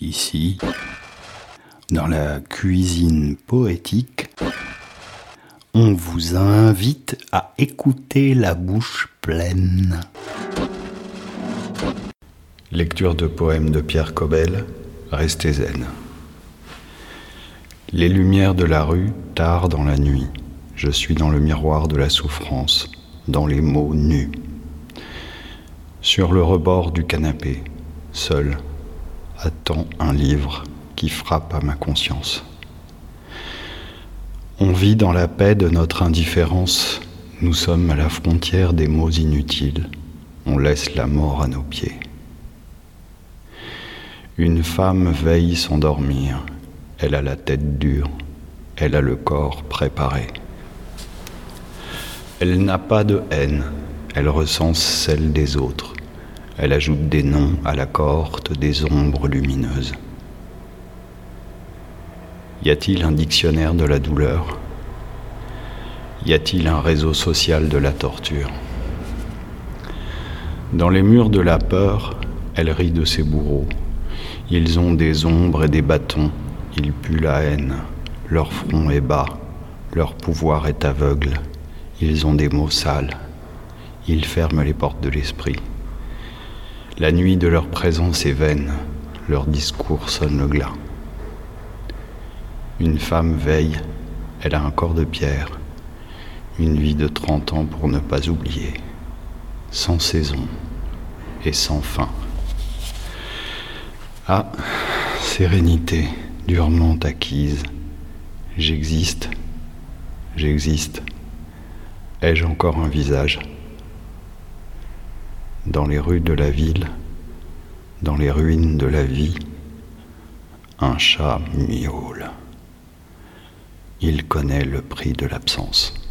Ici, dans la cuisine poétique, on vous invite à écouter la bouche pleine. Lecture de poèmes de Pierre Cobel, Restez zen. Les lumières de la rue tard dans la nuit. Je suis dans le miroir de la souffrance, dans les mots nus. Sur le rebord du canapé, seul, attend un livre qui frappe à ma conscience. On vit dans la paix de notre indifférence, nous sommes à la frontière des mots inutiles, on laisse la mort à nos pieds. Une femme veille s'endormir, elle a la tête dure, elle a le corps préparé. Elle n'a pas de haine, elle recense celle des autres. Elle ajoute des noms à la cohorte des ombres lumineuses. Y a-t-il un dictionnaire de la douleur? Y a-t-il un réseau social de la torture? Dans les murs de la peur, elle rit de ses bourreaux. Ils ont des ombres et des bâtons, ils puent la haine, leur front est bas, leur pouvoir est aveugle, ils ont des mots sales, ils ferment les portes de l'esprit. La nuit de leur présence est vaine, leur discours sonne le glas. Une femme veille, elle a un corps de pierre, une vie de trente ans pour ne pas oublier, sans saison et sans fin. Ah, sérénité durement acquise, j'existe, j'existe. Ai-je encore un visage? Dans les rues de la ville, dans les ruines de la vie, un chat miaule. Il connaît le prix de l'absence.